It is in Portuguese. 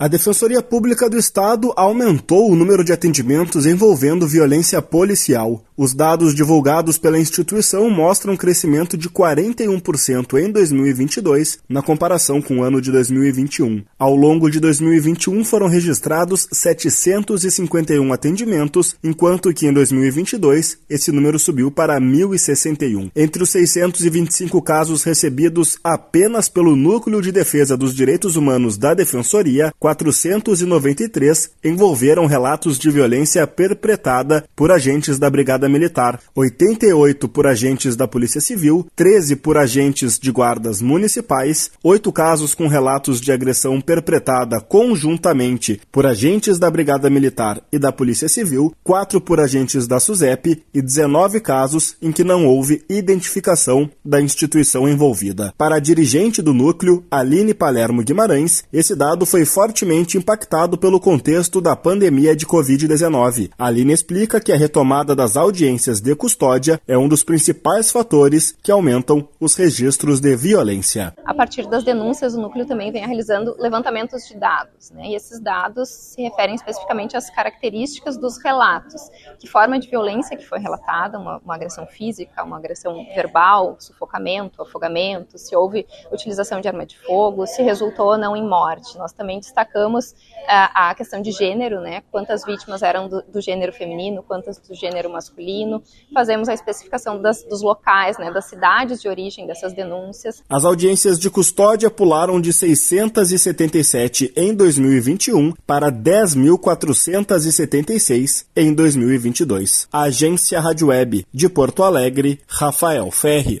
A Defensoria Pública do Estado aumentou o número de atendimentos envolvendo violência policial. Os dados divulgados pela instituição mostram um crescimento de 41% em 2022 na comparação com o ano de 2021. Ao longo de 2021 foram registrados 751 atendimentos, enquanto que em 2022 esse número subiu para 1061. Entre os 625 casos recebidos apenas pelo Núcleo de Defesa dos Direitos Humanos da Defensoria, 493 envolveram relatos de violência perpetrada por agentes da Brigada Militar, 88 por agentes da Polícia Civil, 13 por agentes de guardas municipais, 8 casos com relatos de agressão perpetrada conjuntamente por agentes da Brigada Militar e da Polícia Civil, 4 por agentes da SUSEP e 19 casos em que não houve identificação da instituição envolvida. Para a dirigente do núcleo, Aline Palermo Guimarães, esse dado foi forte fortemente impactado pelo contexto da pandemia de Covid-19. Aline explica que a retomada das audiências de custódia é um dos principais fatores que aumentam os registros de violência. A partir das denúncias, o núcleo também vem realizando levantamentos de dados, né? e esses dados se referem especificamente às características dos relatos, que forma de violência que foi relatada, uma, uma agressão física, uma agressão verbal, sufocamento, afogamento, se houve utilização de arma de fogo, se resultou ou não em morte. Nós também destacamos destacamos a, a questão de gênero, né? Quantas vítimas eram do, do, gênero feminino, quantas do gênero masculino. Fazemos a especificação das, dos locais, né? Das cidades de origem dessas denúncias. As audiências de custódia pularam de 677 em 2021 para 10.476 em 2022. Agência Rádio Web de Porto Alegre, Rafael Ferri.